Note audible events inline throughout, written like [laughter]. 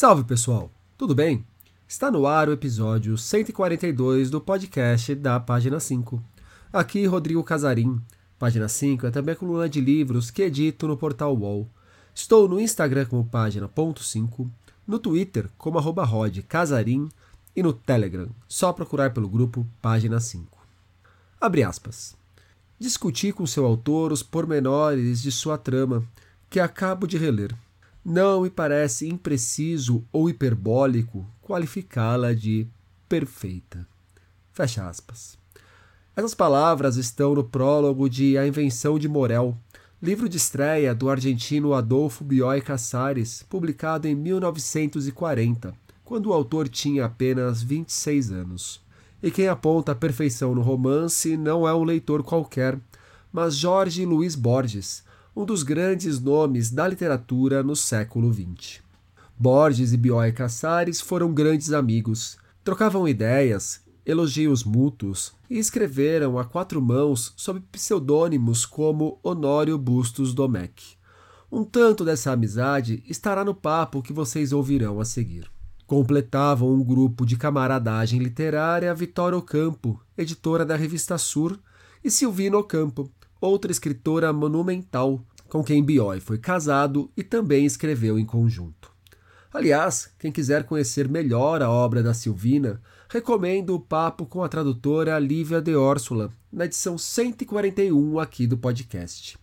Salve pessoal, tudo bem? Está no ar o episódio 142 do podcast da Página 5. Aqui Rodrigo Casarim. Página 5 é também a coluna de livros que edito no portal UOL. Estou no Instagram como página.5, no Twitter como arroba Rod Casarim e no Telegram, só procurar pelo grupo Página 5. Abre aspas. Discuti com seu autor os pormenores de sua trama, que acabo de reler. Não me parece impreciso ou hiperbólico qualificá-la de perfeita. Fecha aspas. Essas palavras estão no prólogo de A Invenção de Morel, livro de estreia do argentino Adolfo Bioy Casares, publicado em 1940, quando o autor tinha apenas 26 anos. E quem aponta a perfeição no romance não é um leitor qualquer, mas Jorge Luiz Borges, um dos grandes nomes da literatura no século XX. Borges e Bioy Casares foram grandes amigos, trocavam ideias, elogios mútuos e escreveram a quatro mãos sob pseudônimos como Honório Bustos Domecq. Um tanto dessa amizade estará no papo que vocês ouvirão a seguir. Completavam um grupo de camaradagem literária Vitória Ocampo, editora da revista Sur, e Silvino Ocampo, outra escritora monumental, com quem Bioy foi casado e também escreveu em conjunto. Aliás, quem quiser conhecer melhor a obra da Silvina, recomendo o papo com a tradutora Lívia de Órsula, na edição 141 aqui do podcast.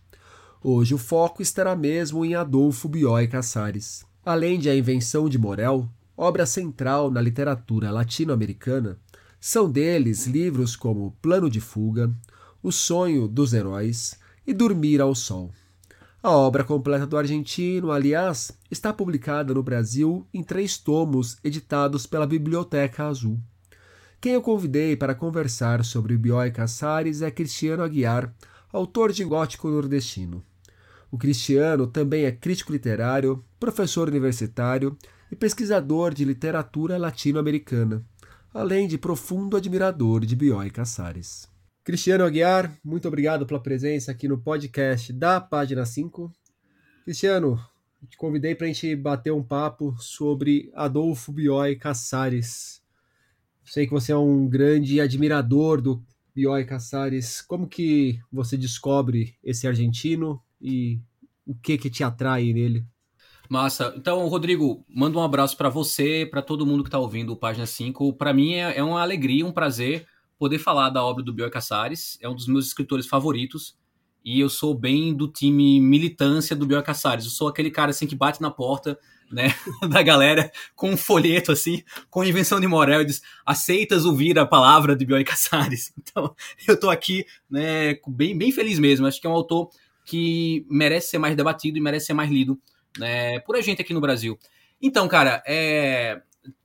Hoje o foco estará mesmo em Adolfo Bioy Casares. Além de A Invenção de Morel, obra central na literatura latino-americana, são deles livros como Plano de Fuga, O Sonho dos Heróis e Dormir ao Sol. A obra completa do argentino, aliás, está publicada no Brasil em três tomos editados pela Biblioteca Azul. Quem eu convidei para conversar sobre Bioy Casares é Cristiano Aguiar, autor de Gótico Nordestino. O Cristiano também é crítico literário, professor universitário e pesquisador de literatura latino-americana, além de profundo admirador de Bioy Casares. Cristiano Aguiar, muito obrigado pela presença aqui no podcast da Página 5. Cristiano, te convidei para a gente bater um papo sobre Adolfo Bioy Casares. Sei que você é um grande admirador do Bioy Casares. Como que você descobre esse argentino e o que que te atrai nele? Massa. Então, Rodrigo, manda um abraço para você, para todo mundo que está ouvindo o Página 5. Para mim é, é, uma alegria, um prazer poder falar da obra do Bioy Casares. É um dos meus escritores favoritos. E eu sou bem do time militância do Bioy Casares. Eu sou aquele cara assim que bate na porta né, [laughs] da galera com um folheto assim, com invenção de Morel, e diz: aceitas ouvir a palavra de Bioy Casares? [laughs] Então, eu tô aqui, né, bem, bem feliz mesmo. Acho que é um autor que merece ser mais debatido e merece ser mais lido, né, por a gente aqui no Brasil. Então, cara, é,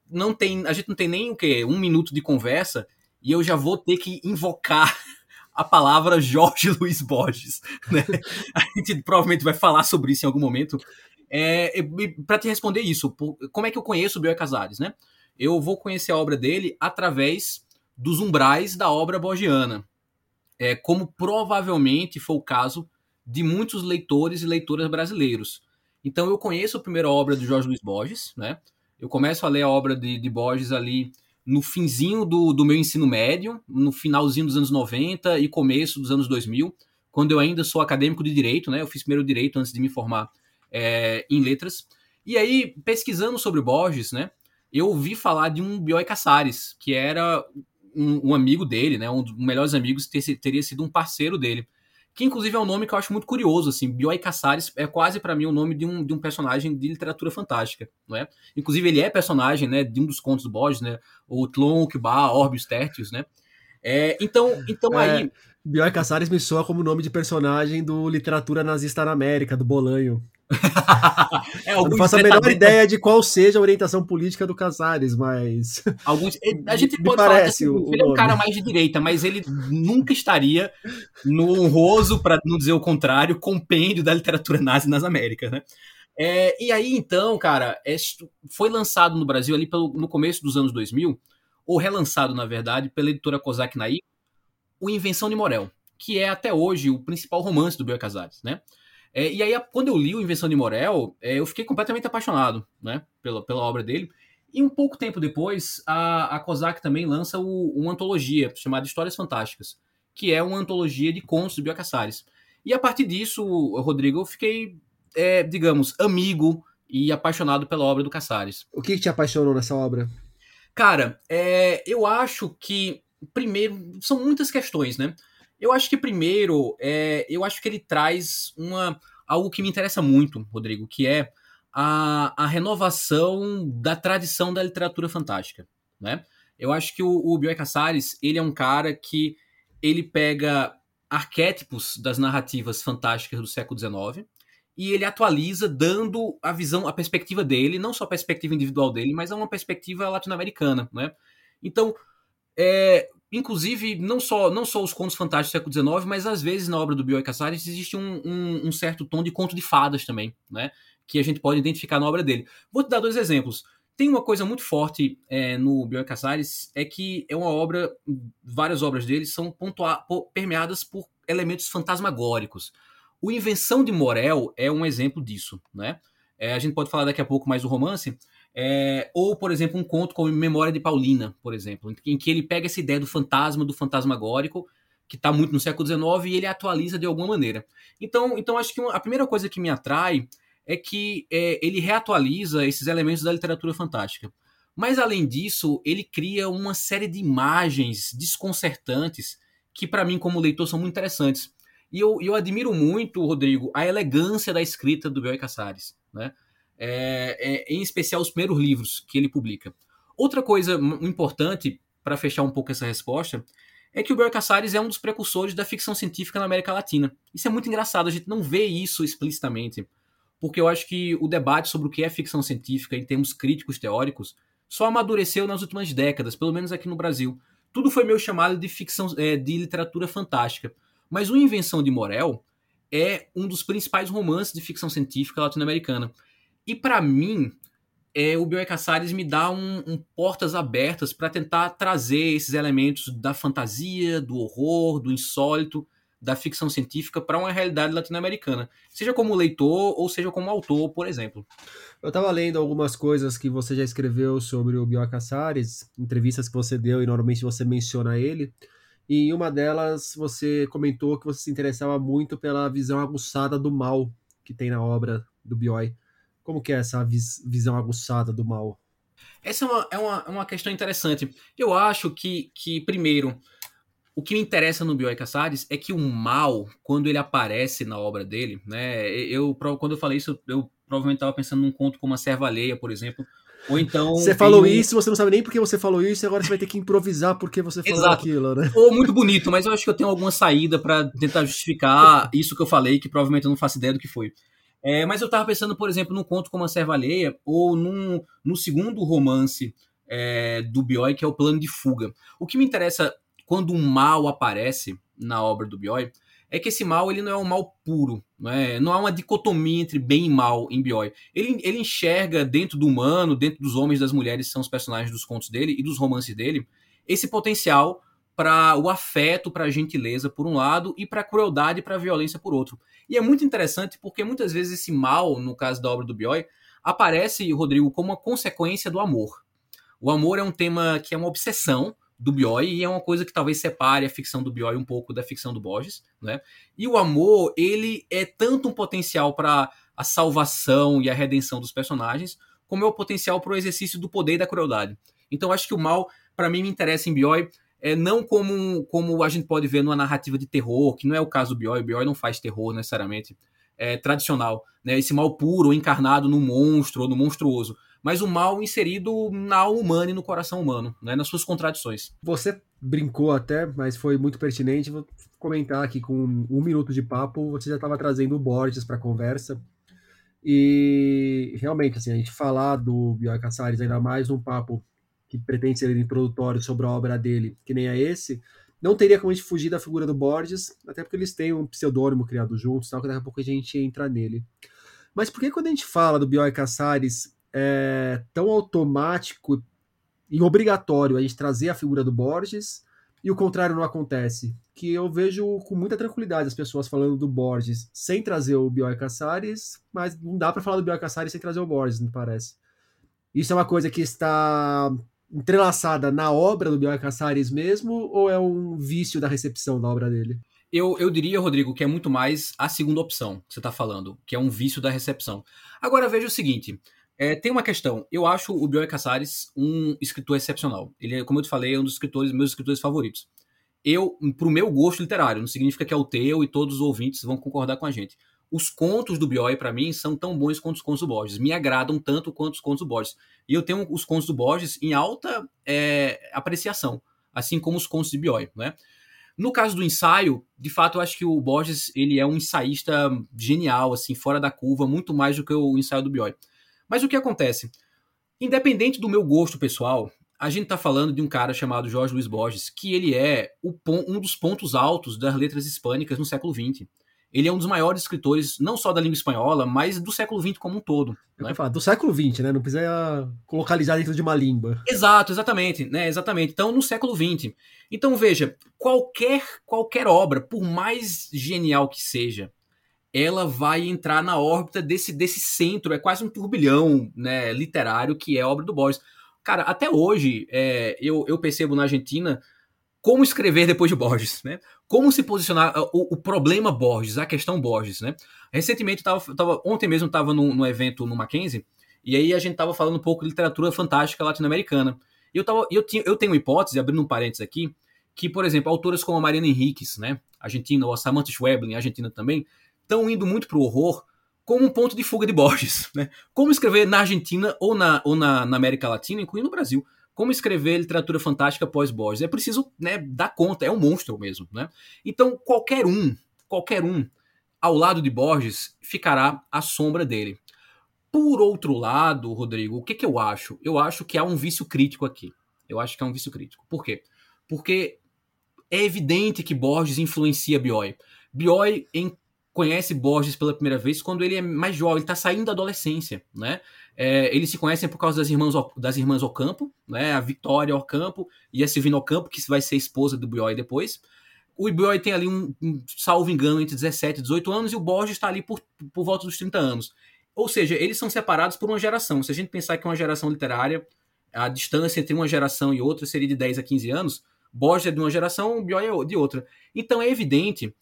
não tem, a gente não tem nem o quê? Um minuto de conversa e eu já vou ter que invocar [laughs] a palavra Jorge [laughs] Luiz Borges. Né? A gente provavelmente vai falar sobre isso em algum momento. É, para te responder isso, como é que eu conheço o Bioy Casares, né? Eu vou conhecer a obra dele através dos umbrais da obra borgiana, é, como provavelmente foi o caso de muitos leitores e leitoras brasileiros. Então eu conheço a primeira obra do Jorge Luiz Borges, né? Eu começo a ler a obra de, de Borges ali no finzinho do, do meu ensino médio, no finalzinho dos anos 90 e começo dos anos 2000, quando eu ainda sou acadêmico de direito, né? Eu fiz primeiro direito antes de me formar é, em letras. E aí, pesquisando sobre Borges, né, eu ouvi falar de um Bioy Casares, que era um, um, amigo dele, né, um dos melhores amigos, ter, teria sido um parceiro dele. Que inclusive é um nome que eu acho muito curioso, assim, Bioy é quase para mim o nome de um, de um personagem de literatura fantástica, não é? Inclusive ele é personagem, né, de um dos contos do Borges, né, o Tlon, Ba, Orbius Tertius, né? É, então, então é, aí... Bioy Casares me soa como nome de personagem do Literatura Nazista na América, do Bolanho. [laughs] é, eu não faço a menor ideia de qual seja a orientação política do Casares, mas. [laughs] Alguns, a gente pode parece falar que assim, ele é um cara mais de direita, mas ele nunca estaria no honroso, para não dizer o contrário, compêndio da literatura nazi nas Américas, né? É, e aí, então, cara, é, foi lançado no Brasil ali pelo, no começo dos anos 2000, ou relançado, na verdade, pela editora Kozak Nair, o Invenção de Morel, que é até hoje o principal romance do Bel Casares, né? É, e aí, quando eu li o Invenção de Morel, é, eu fiquei completamente apaixonado né, pela, pela obra dele. E um pouco tempo depois, a, a COSAC também lança o, uma antologia chamada Histórias Fantásticas, que é uma antologia de contos do Bioy Casares. E a partir disso, Rodrigo, eu fiquei, é, digamos, amigo e apaixonado pela obra do Casares. O que, que te apaixonou nessa obra? Cara, é, eu acho que, primeiro, são muitas questões, né? Eu acho que, primeiro, é, eu acho que ele traz uma, algo que me interessa muito, Rodrigo, que é a, a renovação da tradição da literatura fantástica, né? Eu acho que o, o Bioy Casares, ele é um cara que ele pega arquétipos das narrativas fantásticas do século XIX e ele atualiza dando a visão, a perspectiva dele, não só a perspectiva individual dele, mas é uma perspectiva latino-americana, né? Então, é, inclusive, não só, não só os contos fantásticos do século XIX, mas às vezes na obra do Bioy Casares existe um, um, um certo tom de conto de fadas também, né? que a gente pode identificar na obra dele. Vou te dar dois exemplos. Tem uma coisa muito forte é, no Bioy Casares, é que é uma obra, várias obras dele são pontua, permeadas por elementos fantasmagóricos. O Invenção de Morel é um exemplo disso, né? É, a gente pode falar daqui a pouco mais do romance, é, ou, por exemplo, um conto como Memória de Paulina, por exemplo, em que ele pega essa ideia do fantasma, do fantasmagórico, que está muito no século XIX, e ele atualiza de alguma maneira. Então, então acho que uma, a primeira coisa que me atrai é que é, ele reatualiza esses elementos da literatura fantástica. Mas, além disso, ele cria uma série de imagens desconcertantes que, para mim, como leitor, são muito interessantes. E eu, eu admiro muito, Rodrigo, a elegância da escrita do Bioy Casares, né? É, é, em especial os primeiros livros que ele publica. Outra coisa importante, para fechar um pouco essa resposta, é que o Bioy Casares é um dos precursores da ficção científica na América Latina. Isso é muito engraçado, a gente não vê isso explicitamente porque eu acho que o debate sobre o que é ficção científica em termos críticos teóricos só amadureceu nas últimas décadas, pelo menos aqui no Brasil. Tudo foi meio chamado de ficção, é, de literatura fantástica. Mas o Invenção de Morel é um dos principais romances de ficção científica latino-americana. E para mim, é, o Bioy Casares me dá um, um portas abertas para tentar trazer esses elementos da fantasia, do horror, do insólito da ficção científica para uma realidade latino-americana, seja como leitor ou seja como autor, por exemplo. Eu estava lendo algumas coisas que você já escreveu sobre o Bioy Casares, entrevistas que você deu e normalmente você menciona ele. E em uma delas você comentou que você se interessava muito pela visão aguçada do mal que tem na obra do Bioy. Como que é essa vis visão aguçada do mal? Essa é uma, é uma, é uma questão interessante. Eu acho que, que primeiro, o que me interessa no Bioy Casares é que o mal, quando ele aparece na obra dele, né? Eu, quando eu falei isso, eu provavelmente estava pensando num conto como a Serva Alheia, por exemplo. Ou então. Você falou isso, você não sabe nem porque você falou isso, e agora você vai ter que improvisar porque você falou Exato. aquilo, né? Ou muito bonito, mas eu acho que eu tenho alguma saída para tentar justificar isso que eu falei, que provavelmente eu não faço ideia do que foi. É, mas eu estava pensando, por exemplo, num conto como a Serva Alheia, ou num, no segundo romance é, do Bioy, que é o Plano de Fuga. O que me interessa quando um mal aparece na obra do Bioy, é que esse mal ele não é um mal puro, não, é? não há uma dicotomia entre bem e mal em Bioy. Ele, ele enxerga dentro do humano, dentro dos homens e das mulheres, que são os personagens dos contos dele e dos romances dele, esse potencial para o afeto, para a gentileza por um lado e para a crueldade e para a violência por outro. E é muito interessante porque muitas vezes esse mal, no caso da obra do Bioy, aparece, Rodrigo, como uma consequência do amor. O amor é um tema que é uma obsessão do Bioy e é uma coisa que talvez separe a ficção do Bioy um pouco da ficção do Borges, né? E o amor, ele é tanto um potencial para a salvação e a redenção dos personagens, como é o potencial para o exercício do poder e da crueldade. Então acho que o mal, para mim, me interessa em Bioy é não como, como a gente pode ver numa narrativa de terror, que não é o caso do Bioy, o Bioy não faz terror necessariamente é, tradicional, né? Esse mal puro, encarnado no monstro ou no monstruoso mas o mal inserido na alma humana e no coração humano, né, nas suas contradições. Você brincou até, mas foi muito pertinente. Vou comentar aqui com um minuto de papo, você já estava trazendo o Borges para a conversa. E realmente, assim, a gente falar do Bioy Casares, ainda mais num papo que pretende ser introdutório sobre a obra dele, que nem é esse, não teria como a gente fugir da figura do Borges, até porque eles têm um pseudônimo criado juntos, tal, que daqui a pouco a gente entra nele. Mas por que quando a gente fala do Bioy Casares, é tão automático e obrigatório a gente trazer a figura do Borges e o contrário não acontece. Que eu vejo com muita tranquilidade as pessoas falando do Borges sem trazer o Bioy Casares, mas não dá para falar do Bioy Casares sem trazer o Borges, me parece. Isso é uma coisa que está entrelaçada na obra do Bioy Casares mesmo, ou é um vício da recepção da obra dele? Eu, eu diria, Rodrigo, que é muito mais a segunda opção que você está falando, que é um vício da recepção. Agora veja o seguinte: é, tem uma questão. Eu acho o Bioy Casares um escritor excepcional. Ele é, como eu te falei, é um dos escritores, meus escritores favoritos. Eu, pro meu gosto literário, não significa que é o teu e todos os ouvintes vão concordar com a gente. Os contos do Bioy, para mim, são tão bons quanto os contos do Borges. Me agradam tanto quanto os contos do Borges. E eu tenho os contos do Borges em alta é, apreciação, assim como os contos de Bioy, né? No caso do ensaio, de fato, eu acho que o Borges ele é um ensaísta genial, assim, fora da curva, muito mais do que o ensaio do Bioy. Mas o que acontece? Independente do meu gosto pessoal, a gente está falando de um cara chamado Jorge Luiz Borges, que ele é o, um dos pontos altos das letras hispânicas no século XX. Ele é um dos maiores escritores, não só da língua espanhola, mas do século XX como um todo. Eu né? falar, do século XX, né? Não precisa localizar dentro de uma língua. Exato, exatamente, né? Exatamente. Então, no século XX. Então, veja, qualquer, qualquer obra, por mais genial que seja, ela vai entrar na órbita desse, desse centro, é quase um turbilhão né, literário que é a obra do Borges. Cara, até hoje é, eu, eu percebo na Argentina como escrever depois de Borges, né? Como se posicionar, o, o problema Borges, a questão Borges, né? Recentemente, tava, tava, ontem mesmo estava num, num, evento no Mackenzie, e aí a gente estava falando um pouco de literatura fantástica latino-americana. E eu, tava, eu, tinha, eu tenho uma hipótese, abrindo um parênteses aqui, que, por exemplo, autoras como a Mariana Henriques, né, argentina, ou a Samantha Schweblin, argentina também, estão indo muito para o horror como um ponto de fuga de Borges. [laughs] Né? Como escrever na Argentina ou na, ou na, na América Latina, incluindo o Brasil. Como escrever literatura fantástica pós-Borges. É preciso né, dar conta, é um monstro mesmo. Né? Então, qualquer um, qualquer um, ao lado de Borges, ficará à sombra dele. Por outro lado, Rodrigo, o que, que eu acho? Eu acho que há um vício crítico aqui. Eu acho que há um vício crítico. Por quê? Porque é evidente que Borges influencia Bioy. Bioy, em conhece Borges pela primeira vez quando ele é mais jovem, ele está saindo da adolescência, né? É, eles se conhecem por causa das irmãs, das irmãs Ocampo, né? A Vitória Ocampo e a Silvina Ocampo, que vai ser esposa do Bioy depois. O Bioy tem ali um, um, salvo engano, entre 17 e 18 anos, e o Borges está ali por, por volta dos 30 anos. Ou seja, eles são separados por uma geração. Se a gente pensar que uma geração literária, a distância entre uma geração e outra seria de 10 a 15 anos, Borges é de uma geração, o Bioy é de outra. Então é evidente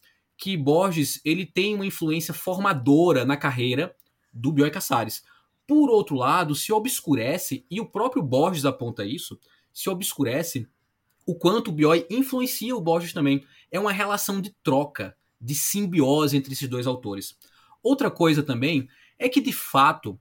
que Borges ele tem uma influência formadora na carreira do Bioy Casares. Por outro lado, se obscurece, e o próprio Borges aponta isso, se obscurece o quanto o Bioy influencia o Borges também. É uma relação de troca, de simbiose entre esses dois autores. Outra coisa também é que, de fato,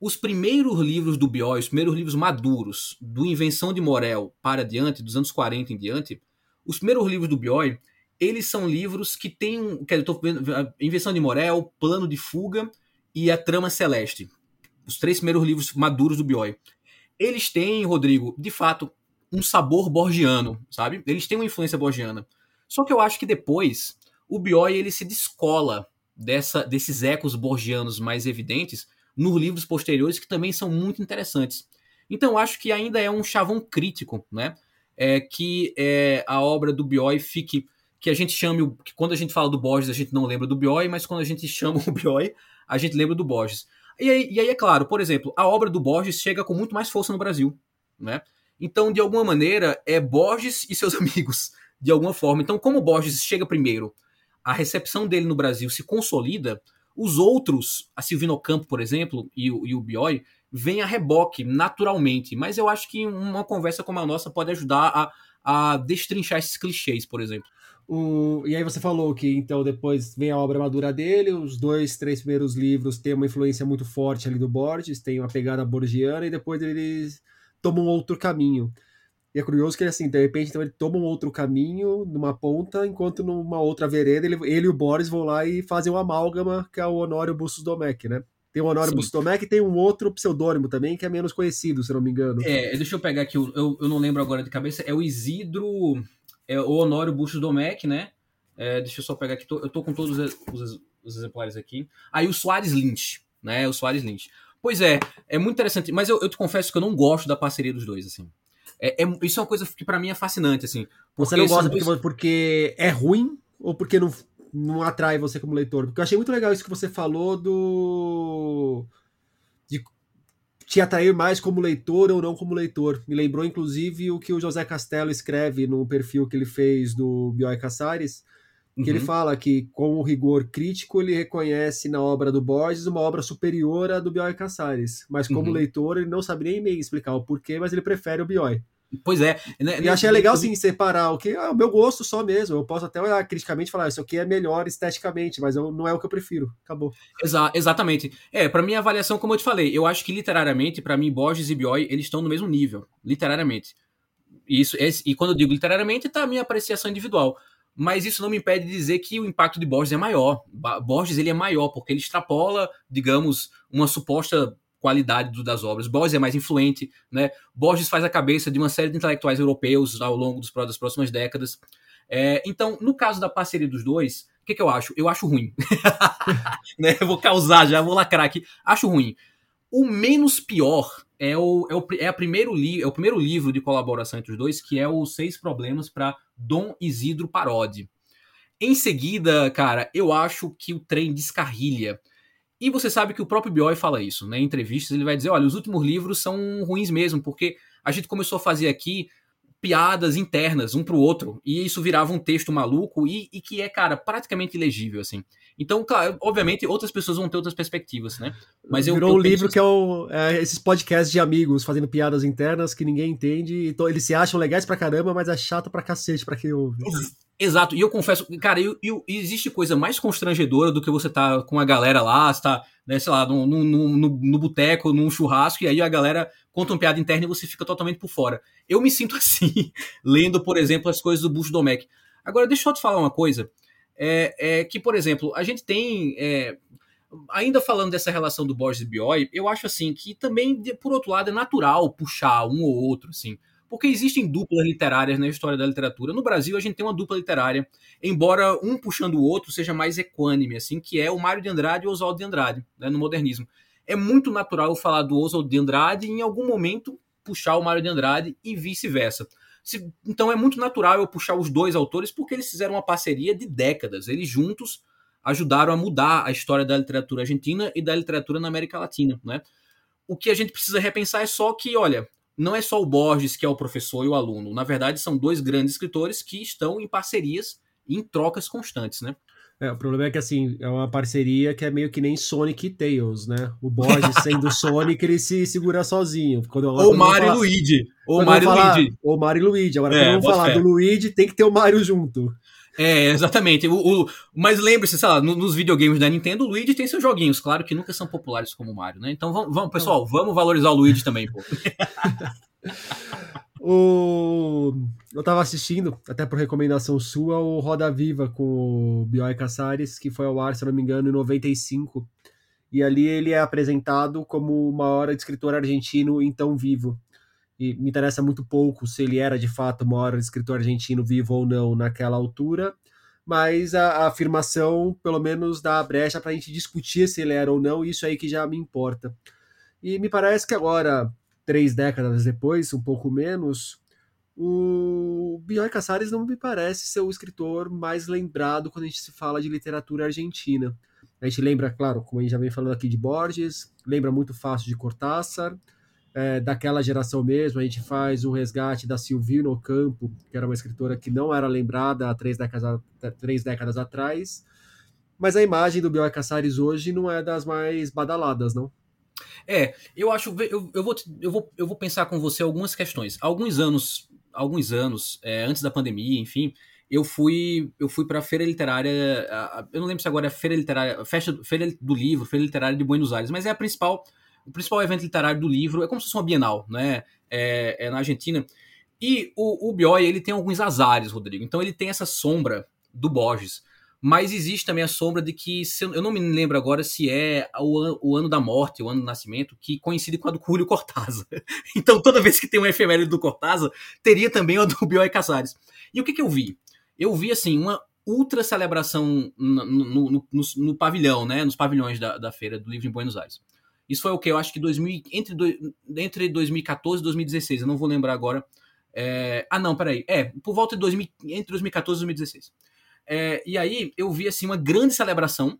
os primeiros livros do Bioy, os primeiros livros maduros, do Invenção de Morel para diante, dos anos 40 em diante, os primeiros livros do Bioy, eles são livros que têm. Que eu tô vendo, Invenção de Morel, Plano de Fuga e A Trama Celeste. Os três primeiros livros maduros do Bioy. Eles têm, Rodrigo, de fato, um sabor borgiano, sabe? Eles têm uma influência borgiana. Só que eu acho que depois o Bioy ele se descola dessa, desses ecos borgianos mais evidentes nos livros posteriores que também são muito interessantes. Então eu acho que ainda é um chavão crítico, né? É que é, a obra do Bioy fique que a gente chame o. Que quando a gente fala do Borges, a gente não lembra do Bioy, mas quando a gente chama [laughs] o Bioy, a gente lembra do Borges. E aí, e aí, é claro, por exemplo, a obra do Borges chega com muito mais força no Brasil, né? Então, de alguma maneira, é Borges e seus [laughs] amigos, de alguma forma. Então, como Borges chega primeiro, a recepção dele no Brasil se consolida, os outros, a Silvino Campo, por exemplo, e o, e o Bioy, vêm a reboque, naturalmente. Mas eu acho que uma conversa como a nossa pode ajudar a, a destrinchar esses clichês, por exemplo. O, e aí você falou que então depois vem a obra madura dele, os dois, três primeiros livros têm uma influência muito forte ali do Borges, tem uma pegada borgiana e depois eles tomam um outro caminho. E é curioso que ele, assim, de repente, então ele toma um outro caminho numa ponta, enquanto numa outra vereda ele, ele e o Boris vão lá e fazem uma amálgama, que é o Honório Bustos Domecq, né? Tem o Honório Bustos Domecq e tem um outro pseudônimo também, que é menos conhecido, se não me engano. É, deixa eu pegar aqui, eu, eu não lembro agora de cabeça, é o Isidro é o Honório Busto Domecq, né? É, deixa eu só pegar aqui, tô, eu tô com todos os, os, exemplares aqui. Aí o Soares Lynch, né? O Soares Lynch. Pois é, é muito interessante, mas eu, eu te confesso que eu não gosto da parceria dos dois, assim. É, é, isso é uma coisa que para mim é fascinante, assim. Você não gosta porque, porque é ruim ou porque não, não atrai você como leitor? Porque eu achei muito legal isso que você falou do. Te atrair mais como leitor ou não como leitor. Me lembrou, inclusive, o que o José Castelo escreve no perfil que ele fez do Bioy Casares, que uhum. ele fala que, com o rigor crítico, ele reconhece na obra do Borges uma obra superior à do Bioy Casares. Mas como uhum. leitor, ele não sabe nem explicar o porquê, mas ele prefere o Bioy. Pois é. Né, e achei legal, sim, separar o que é o meu gosto só mesmo. Eu posso até olhar criticamente e falar, isso aqui é melhor esteticamente, mas eu, não é o que eu prefiro. Acabou. Exa exatamente. É, para minha avaliação, como eu te falei, eu acho que literariamente, para mim, Borges e Bioy, eles estão no mesmo nível, literariamente. Isso, esse, e quando eu digo literariamente, tá a minha apreciação individual mas isso não me impede de dizer que o impacto de Borges é maior. Borges ele é maior porque ele extrapola, digamos, uma suposta qualidade do, das obras. Borges é mais influente, né? Borges faz a cabeça de uma série de intelectuais europeus ao longo dos, das próximas décadas. É, então, no caso da parceria dos dois, o que, que eu acho? Eu acho ruim. [laughs] né? Eu vou causar já, vou lacrar aqui. Acho ruim. O menos pior é o, é o, é a primeiro li, é o primeiro livro de colaboração entre os dois, que é os Seis Problemas para Dom Isidro Parodi. Em seguida, cara, eu acho que o trem descarrilha. E você sabe que o próprio Bioy fala isso, né? Em entrevistas ele vai dizer, olha, os últimos livros são ruins mesmo, porque a gente começou a fazer aqui piadas internas um pro outro, e isso virava um texto maluco e, e que é, cara, praticamente ilegível, assim. Então, claro, obviamente, outras pessoas vão ter outras perspectivas, né? Mas Virou eu, um livro que é, o, é, esses podcasts de amigos fazendo piadas internas que ninguém entende, então eles se acham legais pra caramba, mas é chato pra cacete pra quem ouve. Exato, e eu confesso, cara, eu, eu, existe coisa mais constrangedora do que você tá com a galera lá, você tá, né, sei lá, no, no, no, no boteco, num churrasco, e aí a galera conta uma piada interna e você fica totalmente por fora. Eu me sinto [laughs] assim, lendo, por exemplo, as coisas do Bush Domecq. Agora, deixa eu te falar uma coisa, é, é que, por exemplo, a gente tem, é, ainda falando dessa relação do Borges e Bioy, eu acho assim que também, por outro lado, é natural puxar um ou outro, assim, porque existem duplas literárias na história da literatura. No Brasil, a gente tem uma dupla literária, embora um puxando o outro seja mais equânime, assim, que é o Mário de Andrade e o Oswaldo de Andrade, né, no modernismo. É muito natural eu falar do Oswaldo de Andrade e, em algum momento, puxar o Mário de Andrade e vice-versa. Então é muito natural eu puxar os dois autores porque eles fizeram uma parceria de décadas. Eles juntos ajudaram a mudar a história da literatura argentina e da literatura na América Latina, né? O que a gente precisa repensar é só que, olha, não é só o Borges que é o professor e o aluno. Na verdade, são dois grandes escritores que estão em parcerias em trocas constantes, né? É, o problema é que, assim, é uma parceria que é meio que nem Sonic e Tails, né? O Borges sendo [laughs] Sonic, ele se segura sozinho. Quando, ou Mario e Luigi. Ou Mario e Luigi. Ou Mario e Luigi. Agora, é, quando vamos falar fé. do Luigi, tem que ter o Mario junto. É, exatamente. O, o mas lembre-se, sei lá, nos videogames da Nintendo, o Luigi tem seus joguinhos, claro que nunca são populares como o Mario, né? Então vamos, vamos pessoal, vamos valorizar o Luigi também, pô. [laughs] o... Eu tava assistindo, até por recomendação sua, o Roda Viva com o Bioy Casares, que foi ao ar, se não me engano, em 95. E ali ele é apresentado como o maior escritor argentino então vivo e me interessa muito pouco se ele era de fato o maior escritor argentino vivo ou não naquela altura, mas a, a afirmação, pelo menos, dá a brecha para a gente discutir se ele era ou não, isso aí que já me importa. E me parece que agora, três décadas depois, um pouco menos, o Bioy Casares não me parece ser o escritor mais lembrado quando a gente se fala de literatura argentina. A gente lembra, claro, como a gente já vem falando aqui de Borges, lembra muito fácil de Cortázar, é, daquela geração mesmo, a gente faz o resgate da Silvina Ocampo, que era uma escritora que não era lembrada há três décadas, três décadas atrás, mas a imagem do Bioy Casares hoje não é das mais badaladas, não? É, eu acho, eu, eu, vou, eu, vou, eu vou pensar com você algumas questões. Alguns anos, alguns anos, é, antes da pandemia, enfim, eu fui eu fui para a feira literária, eu não lembro se agora é feira literária, festa, feira do livro, feira literária de Buenos Aires, mas é a principal o principal evento literário do livro, é como se fosse uma Bienal, né? É, é na Argentina. E o, o Bioy, ele tem alguns azares, Rodrigo. Então ele tem essa sombra do Borges. Mas existe também a sombra de que, eu não me lembro agora se é o, o, ano da morte, o ano do nascimento, que coincide com a do Julio Cortázar. [laughs] Então toda vez que tem um efeméride do Cortázar, teria também o do Bioy Casares. E o que, que eu vi? Eu vi, assim, uma ultra celebração no, no, no, no, pavilhão, né? Nos pavilhões da, da feira do livro em Buenos Aires. Isso foi o que? Eu acho que 2000, entre, entre 2014 e 2016, eu não vou lembrar agora É, ah, não, peraí. É, por volta de 2000, entre 2014 e 2016. É, e aí eu vi assim uma grande celebração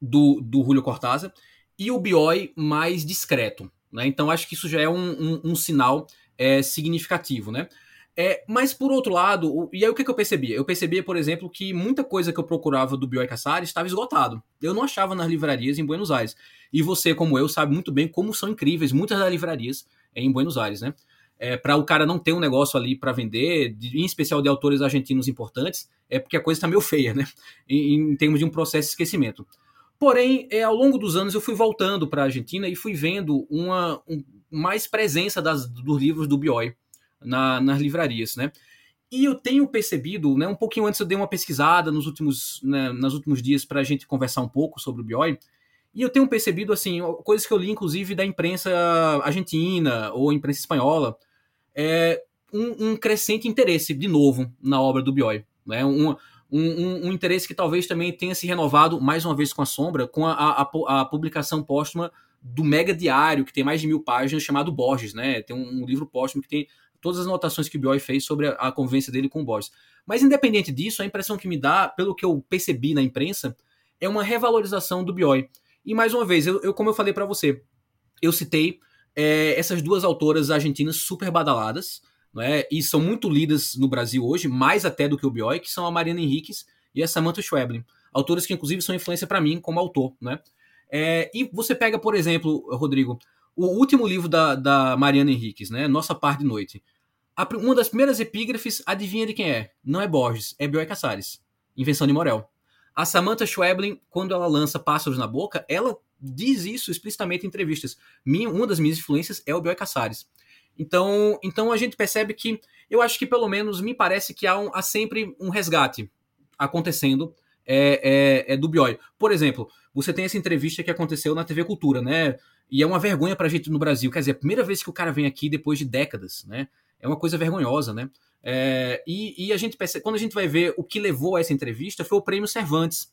do, do Julio Cortázar e o Bioy mais discreto. Né? Então acho que isso já é um, um, um sinal é, significativo. Né? É, mas por outro lado, o, e aí o que, que eu percebia? Eu percebia, por exemplo, que muita coisa que eu procurava do Bioy Casares estava esgotado. Eu não achava nas livrarias em Buenos Aires. E você, como eu, sabe muito bem como são incríveis muitas das livrarias em Buenos Aires, né? É, para o cara não ter um negócio ali para vender, de, em especial de autores argentinos importantes, é porque a coisa está meio feia, né? [laughs] Em, em, termos de um processo de esquecimento. Porém, é, ao longo dos anos eu fui voltando para a Argentina e fui vendo uma um, mais presença das, dos livros do Bioy na, nas livrarias, né? E eu tenho percebido, né, um pouquinho antes eu dei uma pesquisada nos últimos, né, nos últimos dias para a gente conversar um pouco sobre o Bioy, e eu tenho percebido, assim, coisas que eu li, inclusive, da imprensa argentina ou imprensa espanhola, é um, um crescente interesse, de novo, na obra do Bioy. Né? Um, um, um, interesse que talvez também tenha se renovado, mais uma vez com a Sombra, com a, a, a publicação póstuma do mega diário, que tem mais de mil páginas, chamado Borges. Né? Tem um, um livro póstumo que tem todas as anotações que o Bioy fez sobre a, a convivência dele com o Borges. Mas, independente disso, a impressão que me dá, pelo que eu percebi na imprensa, é uma revalorização do Bioy. E mais uma vez, eu, eu como eu falei para você, eu citei é, essas duas autoras argentinas super badaladas, né, e são muito lidas no Brasil hoje, mais até do que o Bioy, que são a Mariana Henriques e a Samantha Schweblin, autoras que inclusive são influência para mim como autor, né? É, e você pega, por exemplo, Rodrigo, o último livro da, da Mariana Henriques, né, Nossa Par de Noite. Uma das primeiras epígrafes, adivinha de quem é? Não é Borges, é Bioy Casares, Invenção de Morel. A Samantha Schweblin, quando ela lança Pássaros na Boca, ela diz isso explicitamente em entrevistas. Minha, uma das minhas influências é o Bioy Casares. Então, então a gente percebe que, eu acho que pelo menos me parece que há, um, há sempre um resgate acontecendo é, é, é do Bioy. Por exemplo, você tem essa entrevista que aconteceu na TV Cultura, né? E é uma vergonha pra gente no Brasil. Quer dizer, a primeira vez que o cara vem aqui depois de décadas, né? É uma coisa vergonhosa, né? É, e, e, a gente percebe, quando a gente vai ver o que levou a essa entrevista, foi o prêmio Cervantes,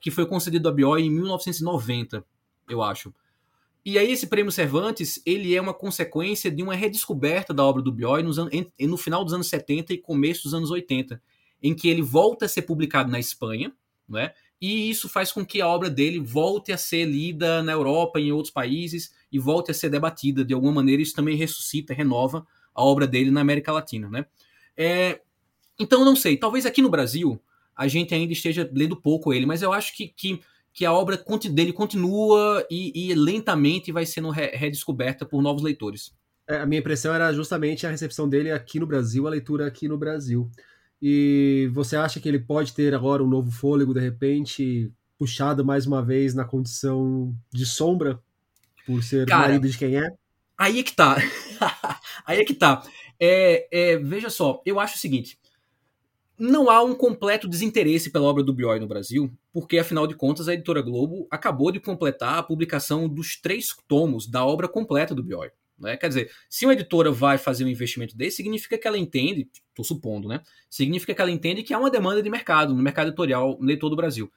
que foi concedido a Bioy em 1990, eu acho. E aí esse prêmio Cervantes, ele é uma consequência de uma redescoberta da obra do Bioy nos, no final dos anos 70 e começo dos anos 80, em que ele volta a ser publicado na Espanha, né? E isso faz com que a obra dele volte a ser lida na Europa e em outros países e volte a ser debatida de alguma maneira. Isso também ressuscita, renova a obra dele na América Latina, né? É, então, não sei, talvez aqui no Brasil a gente ainda esteja lendo pouco ele, mas eu acho que, que, que a obra dele continua e, e lentamente vai sendo redescoberta por novos leitores. É, a minha impressão era justamente a recepção dele aqui no Brasil, a leitura aqui no Brasil. E você acha que ele pode ter agora um novo fôlego, de repente, puxado mais uma vez na condição de sombra, por ser Cara, marido de quem é? Aí é que tá. [laughs] aí é que tá. É, é, veja só, eu acho o seguinte: não há um completo desinteresse pela obra do Bioy no Brasil, porque afinal de contas a editora Globo acabou de completar a publicação dos três tomos da obra completa do Bioy. Né? Quer dizer, se uma editora vai fazer um investimento desse, significa que ela entende, estou supondo, né? Significa que ela entende que há uma demanda de mercado, no mercado editorial no leitor do Brasil.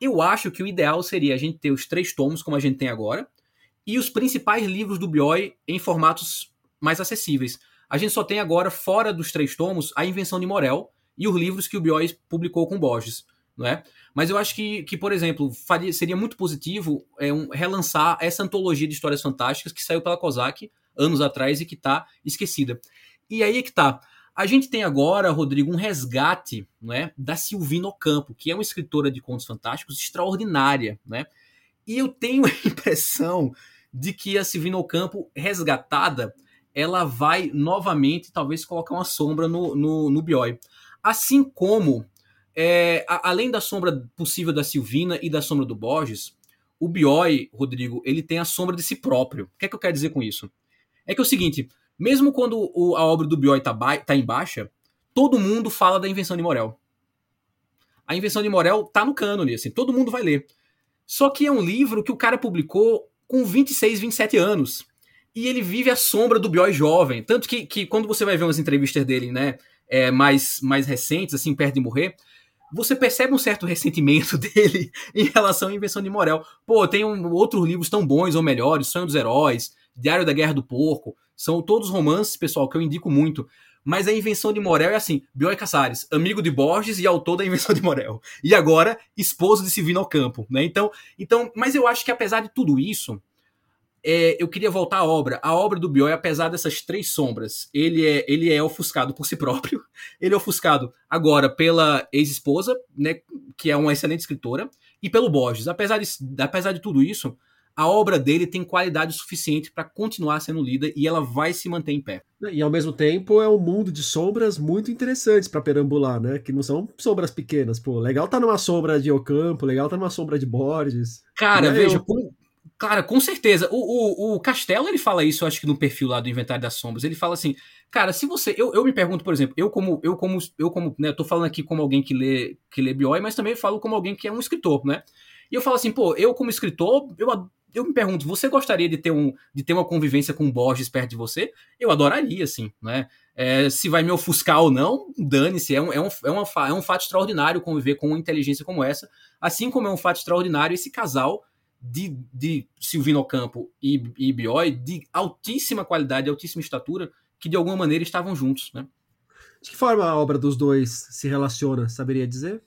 Eu acho que o ideal seria a gente ter os três tomos, como a gente tem agora, e os principais livros do Bioy em formatos mais acessíveis. A gente só tem agora, fora dos três tomos, a Invenção de Morel e os livros que o Bioy publicou com Borges. Não é? Mas eu acho que, que por exemplo, faria, seria muito positivo é, um, relançar essa antologia de histórias fantásticas que saiu pela COSAC anos atrás e que está esquecida. E aí é que tá. A gente tem agora, Rodrigo, um resgate né, da Silvina Ocampo, que é uma escritora de contos fantásticos extraordinária. Né? E eu tenho a [laughs] impressão de que a Silvina Ocampo, resgatada, ela vai novamente, talvez, colocar uma sombra no, no, no Bioy. Assim como, é, a, além da sombra possível da Silvina e da sombra do Borges, o Bioy, Rodrigo, ele tem a sombra de si próprio. O que é que eu quero dizer com isso? É que é o seguinte, mesmo quando o, a obra do Bioy tá, tá em baixa, todo mundo fala da invenção de Morel. A invenção de Morel tá no cânone, assim, todo mundo vai ler. Só que é um livro que o cara publicou com 26, 27 anos e ele vive a sombra do Bioy jovem. Tanto que, que quando você vai ver umas entrevistas dele, né, é, mais, mais recentes, assim, perto de morrer, você percebe um certo ressentimento [laughs] dele em relação à invenção de Morel. Pô, tem um, outros livros tão bons ou melhores, Sonho dos Heróis, Diário da Guerra do Porco, são todos romances, pessoal, que eu indico muito. mas a invenção de Morel é assim: Bioy Casares, amigo de Borges e autor da invenção de Morel. E agora, esposo de Silvino Campo, né? Então, então, mas eu acho que apesar de tudo isso, é, eu queria voltar à obra. A obra do Bioy, apesar dessas três sombras, ele é, ele é ofuscado por si próprio. [laughs] Ele é ofuscado agora pela ex-esposa, né, que é uma excelente escritora, e pelo Borges. Apesar de, apesar de tudo isso, a obra dele tem qualidade suficiente para continuar sendo lida e ela vai se manter em pé. E ao mesmo tempo é um mundo de sombras muito interessantes para perambular, né? Que não são sombras pequenas. Pô, legal tá numa sombra de Ocampo, legal tá numa sombra de Borges. Cara, veja, eu... com, cara, com certeza. O, o, o Castelo ele fala isso, acho que no perfil lá do Inventário das Sombras. Ele fala assim, cara, se você. Eu, eu me pergunto, por exemplo, eu como. Eu como. Eu como. Né, tô falando aqui como alguém que lê, que lê Bioy, mas também falo como alguém que é um escritor, né? E eu falo assim, pô, eu como escritor, eu, eu me pergunto, você gostaria de ter, um, de ter uma convivência com Borges perto de você? Eu adoraria, assim, né? É, se vai me ofuscar ou não, dane-se. É um, é, um, é, uma, é um fato extraordinário conviver com uma inteligência como essa, assim como é um fato extraordinário esse casal de, de Silvino Campo e, e Bioy, de altíssima qualidade, altíssima estatura, que de alguma maneira estavam juntos, né? De que forma a obra dos dois se relaciona, saberia dizer?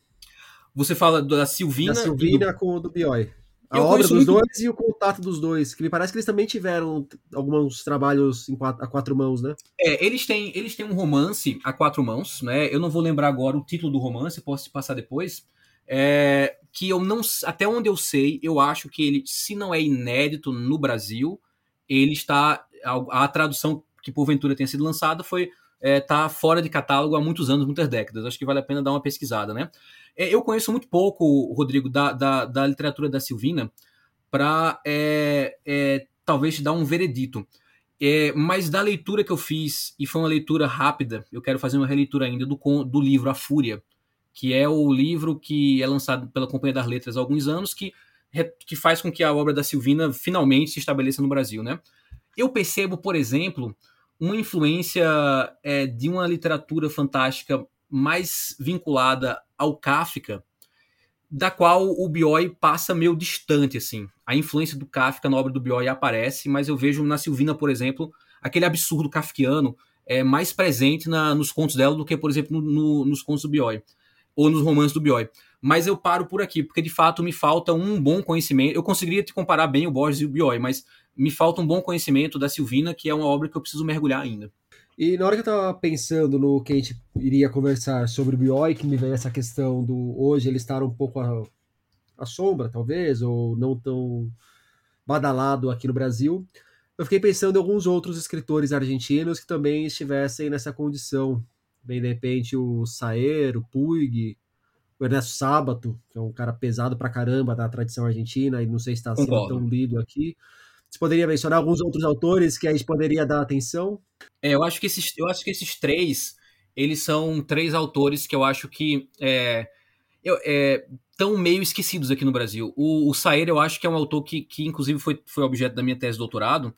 Você fala da Silvina. Da Silvina do... com o do Bioy. A eu obra dos muito... dois e o contato dos dois, que me parece que eles também tiveram alguns trabalhos quatro, a quatro mãos, né? É, eles têm, eles têm um romance a quatro mãos, né? Eu não vou lembrar agora o título do romance, posso te passar depois. É, que eu não, até onde eu sei, eu acho que ele, se não é inédito no Brasil, ele está a, a tradução que porventura tenha sido lançada foi é, tá fora de catálogo há muitos anos, muitas décadas. Acho que vale a pena dar uma pesquisada, né? É, eu conheço muito pouco, Rodrigo, da, da, da literatura da Silvina para é, é, talvez te dar um veredito. É, mas da leitura que eu fiz, e foi uma leitura rápida, eu quero fazer uma releitura ainda do, do livro A Fúria, que é o livro que é lançado pela Companhia das Letras há alguns anos, que, que faz com que a obra da Silvina finalmente se estabeleça no Brasil. Né? Eu percebo, por exemplo, uma influência é, de uma literatura fantástica mais vinculada ao Kafka, da qual o Bioy passa meio distante, assim. A influência do Kafka na obra do Bioy aparece, mas eu vejo na Silvina, por exemplo, aquele absurdo kafkiano é mais presente na, nos contos dela do que, por exemplo, no, no, nos contos do Bioy, ou nos romances do Bioy. Mas eu paro por aqui, porque de fato me falta um bom conhecimento. Eu conseguiria te comparar bem o Borges e o Bioy, mas me falta um bom conhecimento da Silvina, que é uma obra que eu preciso mergulhar ainda. E na hora que eu estava pensando no que a gente iria conversar sobre o Bioy, que me veio essa questão do hoje ele estar um pouco à, à sombra, talvez, ou não tão badalado aqui no Brasil, eu fiquei pensando em alguns outros escritores argentinos que também estivessem nessa condição. Bem, de repente, o Saer, o Puig, o Ernesto Sábato, que é um cara pesado pra caramba da tradição argentina, e não sei se está sendo tão lido aqui. Você poderia mencionar alguns outros autores que a gente poderia dar atenção? É, eu acho que esses, eu acho que esses três, eles são três autores que eu acho que é, é, tão meio esquecidos aqui no Brasil. O, o Saer, eu acho que é um autor que, que inclusive foi, foi objeto da minha tese de doutorado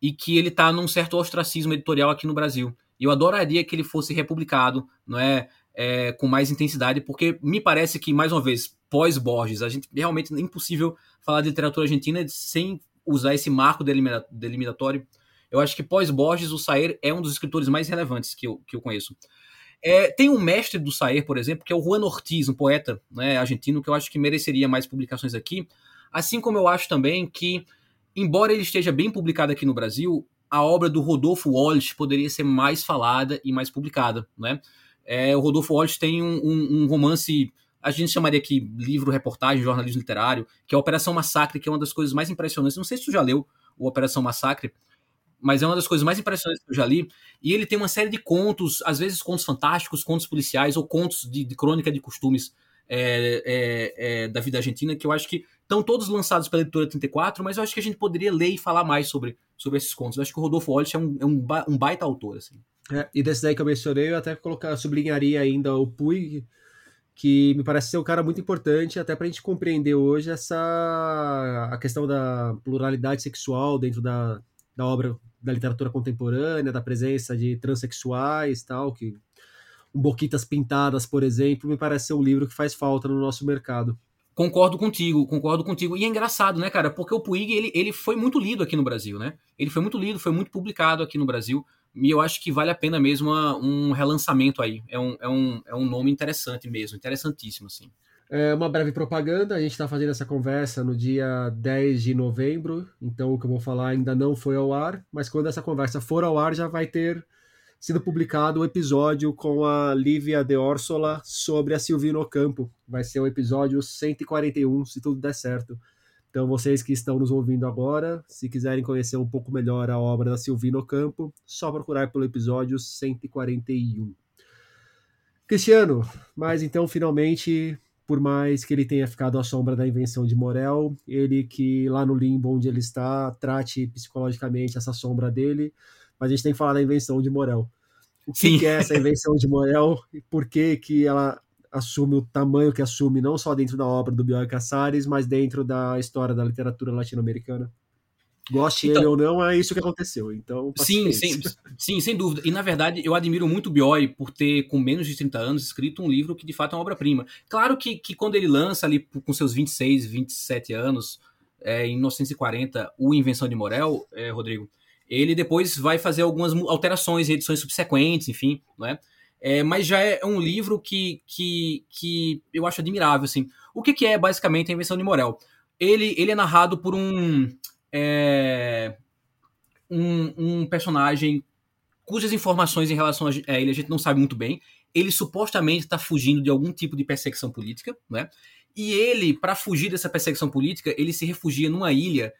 e que ele está num certo ostracismo editorial aqui no Brasil. Eu adoraria que ele fosse republicado, não é, é, com mais intensidade, porque me parece que mais uma vez pós-Borges, a gente realmente é impossível falar de literatura argentina sem usar esse marco delimitatório. Eu acho que pós-Borges, o Saer é um dos escritores mais relevantes que eu, que eu conheço. É, tem um mestre do Saer, por exemplo, que é o Juan Ortiz, um poeta né, argentino, que eu acho que mereceria mais publicações aqui. Assim como eu acho também que, embora ele esteja bem publicado aqui no Brasil, a obra do Rodolfo Walsh poderia ser mais falada e mais publicada. Né? É, o Rodolfo Walsh tem um, um, um romance a gente chamaria aqui livro-reportagem, jornalismo literário, que é Operação Massacre, que é uma das coisas mais impressionantes. Não sei se tu já leu o Operação Massacre, mas é uma das coisas mais impressionantes que eu já li. E ele tem uma série de contos, às vezes contos fantásticos, contos policiais ou contos de, de crônica de costumes é, é, é, da vida argentina, que eu acho que estão todos lançados pela editora 34, mas eu acho que a gente poderia ler e falar mais sobre, sobre esses contos. Eu acho que o Rodolfo Walsh é um, é um, um baita autor. Assim. É, e desse daí que eu mencionei, eu até colocar, sublinharia ainda o Puig, que me parece ser um cara muito importante até para a gente compreender hoje essa a questão da pluralidade sexual dentro da, da obra da literatura contemporânea, da presença de transexuais tal, que um Boquitas Pintadas, por exemplo, me parece ser um livro que faz falta no nosso mercado. Concordo contigo, concordo contigo. E é engraçado, né, cara? Porque o Puig, ele, ele foi muito lido aqui no Brasil, né? Ele foi muito lido, foi muito publicado aqui no Brasil, E eu acho que vale a pena mesmo um relançamento aí. É um, é, um, é um nome interessante mesmo, interessantíssimo, assim. É uma breve propaganda, a gente está fazendo essa conversa no dia 10 de novembro, então o que eu vou falar ainda não foi ao ar, mas quando essa conversa for ao ar já vai ter sido publicado o episódio com a Lívia de Orsola sobre a Silvino Campo. Vai ser o episódio 141, se tudo der certo. Então, vocês que estão nos ouvindo agora, se quiserem conhecer um pouco melhor a obra da Silvino Campo, só procurar pelo episódio 141. Cristiano, mas então finalmente, por mais que ele tenha ficado à sombra da invenção de Morel, ele que lá no limbo onde ele está, trate psicologicamente essa sombra dele, mas a gente tem que falar da invenção de Morel. O que, que é essa invenção de Morel e por que, que ela assume o tamanho que assume, não só dentro da obra do Bioy Casares, mas dentro da história da literatura latino-americana? Goste então, ele ou não, é isso que aconteceu. Então, sim, sim, sim, sem dúvida. E na verdade, eu admiro muito o Bioy por ter, com menos de 30 anos, escrito um livro que de fato é uma obra-prima. Claro que, que quando ele lança ali com seus 26, 27 anos, é, em 1940, o Invenção de Morel, é, Rodrigo, ele depois vai fazer algumas alterações, edições subsequentes, enfim, né? É, mas já é um livro que, que, que eu acho admirável, assim. O que, que é basicamente a invenção de Morel? Ele, ele é narrado por um, é, um, um personagem cujas informações em relação a ele a gente não sabe muito bem. Ele supostamente está fugindo de algum tipo de perseguição política, né? E ele, para fugir dessa perseguição política, ele se refugia numa ilha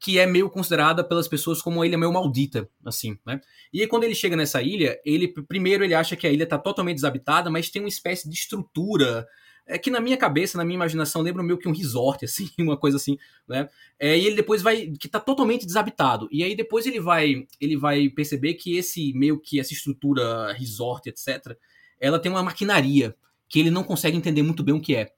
que é meio considerada pelas pessoas como uma ilha meio maldita, assim, né? E aí, quando ele chega nessa ilha, ele primeiro ele acha que a ilha está totalmente desabitada, mas tem uma espécie de estrutura é que na minha cabeça, na minha imaginação, lembra meio que um resort, [laughs] assim, uma coisa assim, né? É, e ele depois vai que está totalmente desabitado. E aí depois ele vai ele vai perceber que esse meio que essa estrutura resort, etc, ela tem uma maquinaria que ele não consegue entender muito bem o que é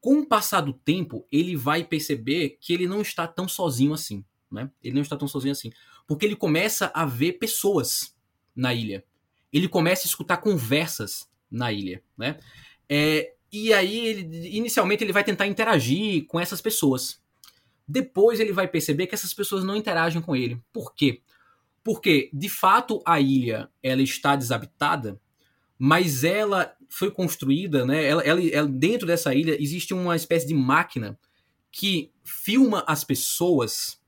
com o passar do tempo, ele vai perceber que ele não está tão sozinho assim, né? Ele não está tão sozinho assim, porque ele começa a ver pessoas na ilha. Ele começa a escutar conversas na ilha, né? É, e aí, ele, inicialmente, ele vai tentar interagir com essas pessoas. Depois ele vai perceber que essas pessoas não interagem com ele. Por quê? Porque, de fato, a ilha ela está desabitada, mas ela foi construída, né? Ela, ela, ela, dentro dessa ilha existe uma espécie de máquina que filma as pessoas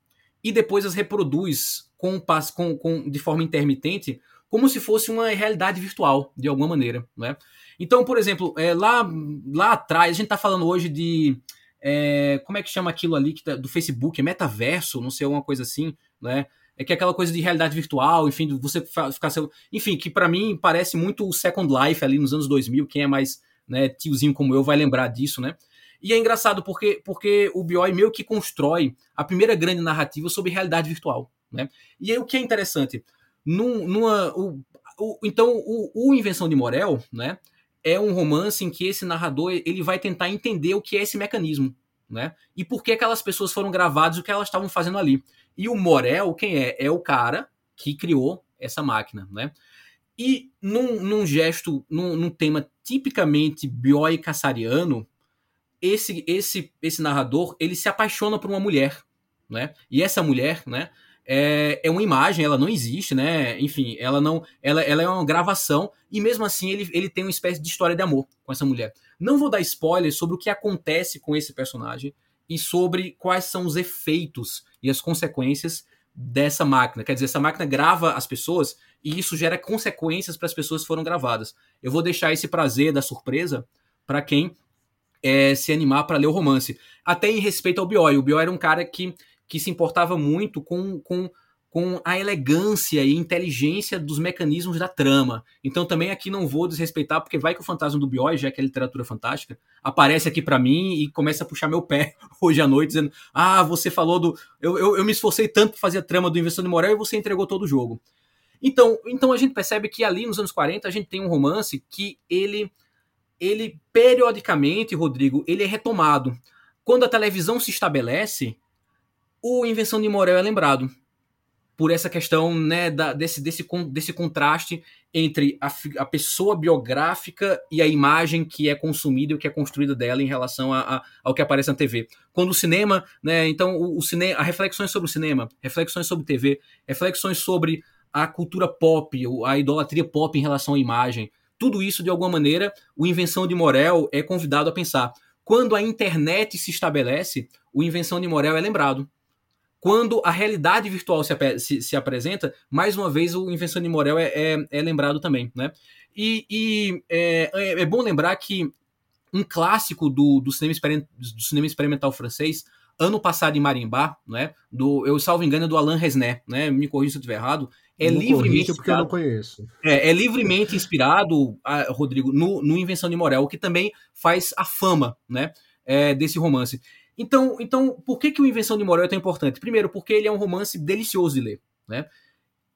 e depois as reproduz com, com, com, de forma intermitente, como se fosse uma realidade virtual, de alguma maneira, né? Então, por exemplo, é, lá, lá atrás, a gente está falando hoje de. É, como é que chama aquilo ali que tá, do Facebook? É metaverso, não sei, alguma coisa assim, né? É que é aquela coisa de realidade virtual, enfim, você ficar seu, enfim, que para mim parece muito o Second Life ali nos anos 2000, quem é mais, né, tiozinho como eu vai lembrar disso, né? E é engraçado porque porque o Bioy meio que constrói a primeira grande narrativa sobre realidade virtual, né? E aí o que é interessante, num, numa o, o, então o, o Invenção de Morel, né, é um romance em que esse narrador ele vai tentar entender o que é esse mecanismo, né? E por que aquelas pessoas foram gravadas, o que elas estavam fazendo ali. E o Morel, quem é? É o cara que criou essa máquina, né? E num, num gesto, num, num, tema tipicamente bioi cassariano, esse, esse, esse narrador, ele se apaixona por uma mulher, né? E essa mulher, né, é, é uma imagem, ela não existe, né? Enfim, ela não, ela, ela é uma gravação e mesmo assim ele, ele tem uma espécie de história de amor com essa mulher. Não vou dar spoilers sobre o que acontece com esse personagem, e sobre quais são os efeitos e as consequências dessa máquina. Quer dizer, essa máquina grava as pessoas e isso gera consequências para as pessoas que foram gravadas. Eu vou deixar esse prazer da surpresa para quem é, se animar para ler o romance. Até em respeito ao Bioy. O Bioy era um cara que, que se importava muito com, com com a elegância e inteligência dos mecanismos da trama. Então também aqui não vou desrespeitar, porque vai que o fantasma do Bioy, já que é literatura fantástica, aparece aqui para mim e começa a puxar meu pé [laughs] hoje à noite, dizendo: Ah, você falou do. Eu, eu, eu me esforcei tanto para fazer a trama do Invenção de Morel e você entregou todo o jogo. Então, então a gente percebe que ali nos anos 40 a gente tem um romance que ele, ele periodicamente, Rodrigo, ele é retomado. Quando a televisão se estabelece, o Invenção de Morel é lembrado por essa questão né, da, desse, desse, desse contraste entre a, a, pessoa biográfica e a imagem que é consumida e o que é construída dela em relação a, a, ao que aparece na TV. Quando o cinema, né, então o, o cinema, reflexões sobre o cinema, reflexões sobre TV, reflexões sobre a cultura pop, a idolatria pop em relação à imagem. Tudo isso, de alguma maneira, o Invenção de Morel é convidado a pensar. Quando a internet se estabelece, o Invenção de Morel é lembrado. Quando a realidade virtual se, se, se apresenta, mais uma vez o Invenção de Morel é, é, é lembrado também. Né? E, e é, é, é, bom lembrar que um clássico do, do, cinema, do cinema experimental francês, ano passado em Marimbá, né, do, eu salvo engano, é do Alain Resnais, né, me corrija se eu estiver errado, é não livremente porque eu não conheço. É, é livremente inspirado, a, Rodrigo, no, no, Invenção de Morel, o que também faz a fama, né, é, desse romance. Então, então, por que, que o Invenção de Morel é tão importante? Primeiro, porque ele é um romance delicioso de ler, né?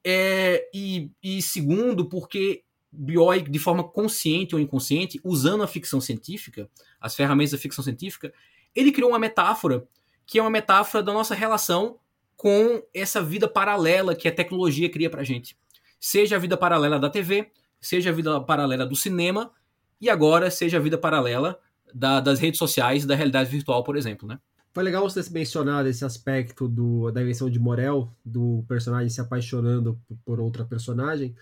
É, e, e segundo, porque Bioy, de forma consciente ou inconsciente, usando a ficção científica, as ferramentas da ficção científica, ele criou uma metáfora que é uma metáfora da nossa relação com essa vida paralela que a tecnologia cria pra gente. Seja a vida paralela da TV, seja a vida paralela do cinema, e agora seja a vida paralela da, das redes sociais da realidade virtual, por exemplo, né? Foi legal você mencionar esse aspecto do, da invenção de Morel, do personagem se apaixonando por outra personagem,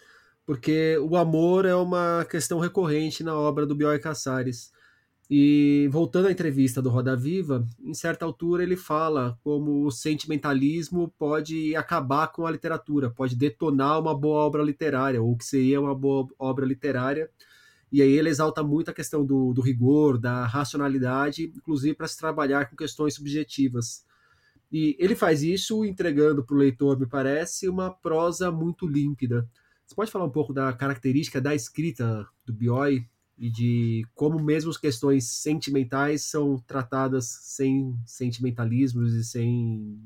porque o amor é uma questão recorrente na obra do Bioy Casares. E voltando à entrevista do Roda Viva, em certa altura ele fala como o sentimentalismo pode acabar com a literatura, pode detonar uma boa obra literária, ou que seria uma boa obra literária. E aí ele exalta muito a questão do, do rigor, da racionalidade, inclusive para se trabalhar com questões subjetivas. E ele faz isso entregando para o leitor, me parece, uma prosa muito límpida. Você pode falar um pouco da característica da escrita do Bioy e de como mesmo as questões sentimentais são tratadas sem sentimentalismos e sem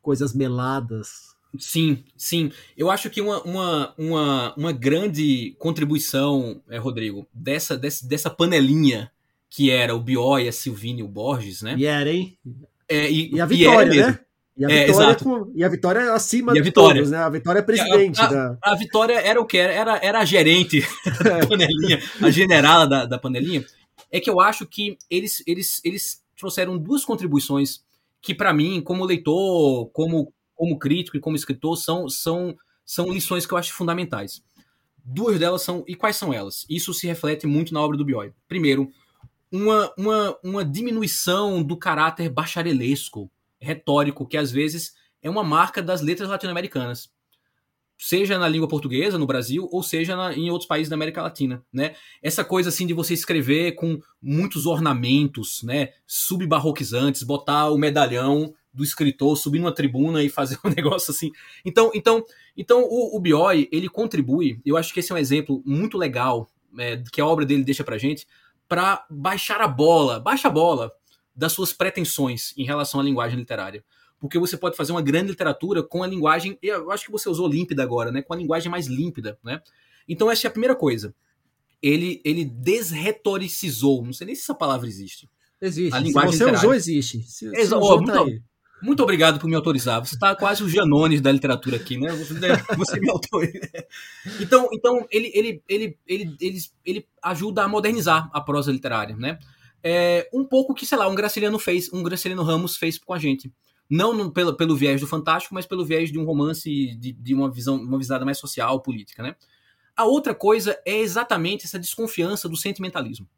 coisas meladas. Sim, sim. Eu acho que uma, uma, uma, uma grande contribuição, é, Rodrigo, dessa, dessa, dessa panelinha que era o Bioy, a Silvini e o Borges, né? E era, hein? É, e, e a Vitória, e né? E a, é, Vitória com, e a Vitória é acima de Vitória. todos, né? A Vitória é presidente. A, a, da... a Vitória era o que? Era, era a gerente [laughs] da panelinha, a generala da, da panelinha. É que eu acho que eles, eles, eles trouxeram duas contribuições que, para mim, como leitor, como, como crítico e como escritor, são, são, são lições que eu acho fundamentais. Duas delas são. E quais são elas? Isso se reflete muito na obra do Bioy. Primeiro, uma, uma, uma diminuição do caráter bacharelesco retórico que às vezes é uma marca das letras latino-americanas. Seja na língua portuguesa, no Brasil, ou seja na, em outros países da América Latina, né? Essa coisa assim de você escrever com muitos ornamentos, né? Subbarroquizantes, botar o medalhão do escritor subir numa tribuna e fazer [laughs] um negócio assim. Então, então, então o, o Bioy, ele contribui, eu acho que esse é um exemplo muito legal é, que a obra dele deixa pra gente, para baixar a bola, baixa a bola, das suas pretensões em relação à linguagem literária. Porque você pode fazer uma grande literatura com a linguagem, eu acho que você usou límpida agora, né? Com a linguagem mais límpida, né? Então essa é a primeira coisa. Ele, ele desretoricizou, não sei nem se essa palavra existe. Existe. A linguagem se você literária. usou, existe. Se, se usou, oh, muito, tá muito obrigado por me autorizar. Você está quase o Janones da literatura aqui, né? Você, me autoriza. [laughs] Então, então ele, ele, ele, ele, ele, ele ajuda a modernizar a prosa literária, né? é, um pouco que, sei lá, um Graciliano fez, um Graciliano Ramos fez com a gente. Não no, pelo, pelo viés do fantástico, mas pelo viés de um romance de, de uma visão, uma visada mais social, política, né? A outra coisa é exatamente essa desconfiança do sentimentalismo.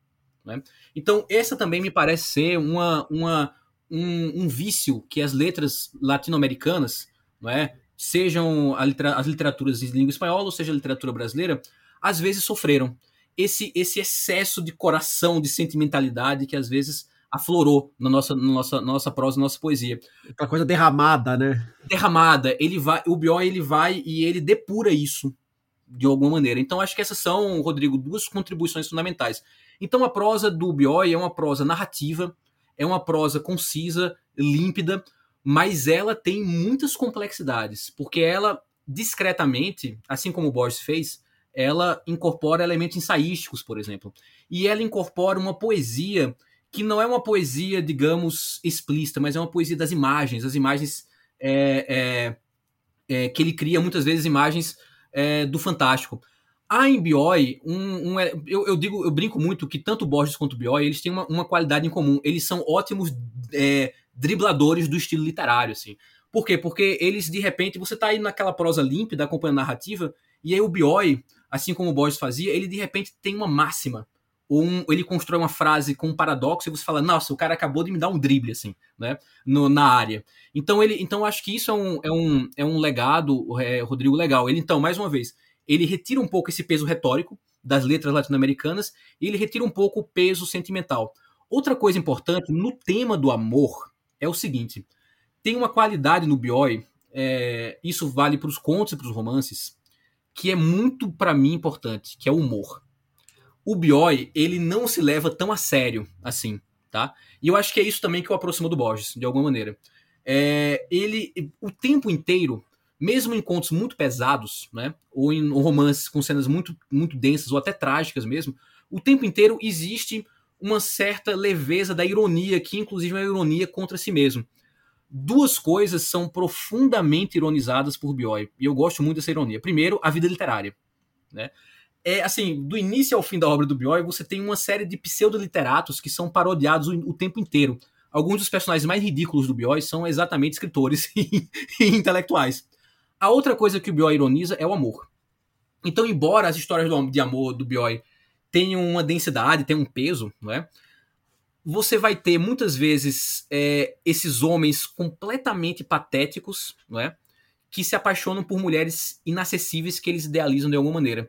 Né? Então, essa também me parece ser uma, uma, um, um vício que as letras latino-americanas, é, sejam litera as literaturas de língua espanhola, ou seja a literatura brasileira, às vezes sofreram esse, esse excesso de coração, de sentimentalidade que às vezes aflorou na nossa, na nossa, na nossa prosa, na nossa poesia. Aquela coisa derramada, né? Derramada. Ele vai, o Bioy ele vai e ele depura isso de alguma maneira. Então acho que essas são, Rodrigo, duas contribuições fundamentais. Então a prosa do Bioy é uma prosa narrativa, é uma prosa concisa, límpida, mas ela tem muitas complexidades, porque ela discretamente, assim como o Borges fez, ela incorpora elementos ensaísticos, por exemplo. E ela incorpora uma poesia que não é uma poesia, digamos, explícita, mas é uma poesia das imagens, as imagens é, é, é, que ele cria muitas vezes imagens é, do fantástico. Há em Bioy um, um eu, eu, digo, eu brinco muito que tanto Borges quanto Bioy eles têm uma, uma qualidade em comum. Eles são ótimos é, dribladores do estilo literário, assim. Por quê? Porque eles, de repente, você tá aí naquela prosa límpida, acompanhando a narrativa, e aí o Bioy, assim como o Borges fazia, ele de repente tem uma máxima. Ou um, ele constrói uma frase com um paradoxo e você fala, nossa, o cara acabou de me dar um drible, assim, né? No, na área. Então, ele, então acho que isso é um, é um, é um legado, é, Rodrigo, legal. Ele, então, mais uma vez, ele retira um pouco esse peso retórico das letras latino-americanas e ele retira um pouco o peso sentimental. Outra coisa importante no tema do amor é o seguinte: tem uma qualidade no Bioy, é, isso vale para os contos e para os romances, que é muito para mim importante, que é o humor. O Bioy, ele não se leva tão a sério assim, tá? E eu acho que é isso também que o aproxima do Borges, de alguma maneira. É, ele, o tempo inteiro, mesmo em contos muito pesados, né, ou em romances com cenas muito, muito densas ou até trágicas mesmo, o tempo inteiro existe uma certa leveza da ironia, que inclusive é uma ironia contra si mesmo duas coisas são profundamente ironizadas por Bioy, e eu gosto muito dessa ironia. Primeiro, a vida literária, né? É assim, do início ao fim da obra do Bioy, você tem uma série de pseudo-literatos que são parodiados o, o, tempo inteiro. Alguns dos personagens mais ridículos do Bioy são exatamente escritores [laughs] e, e intelectuais. A outra coisa que o Bioy ironiza é o amor. Então, embora as histórias do, de amor do Bioy tenham uma densidade, tenham um peso, não é? você vai ter muitas vezes é, esses homens completamente patéticos, não é? que se apaixonam por mulheres inacessíveis que eles idealizam de alguma maneira.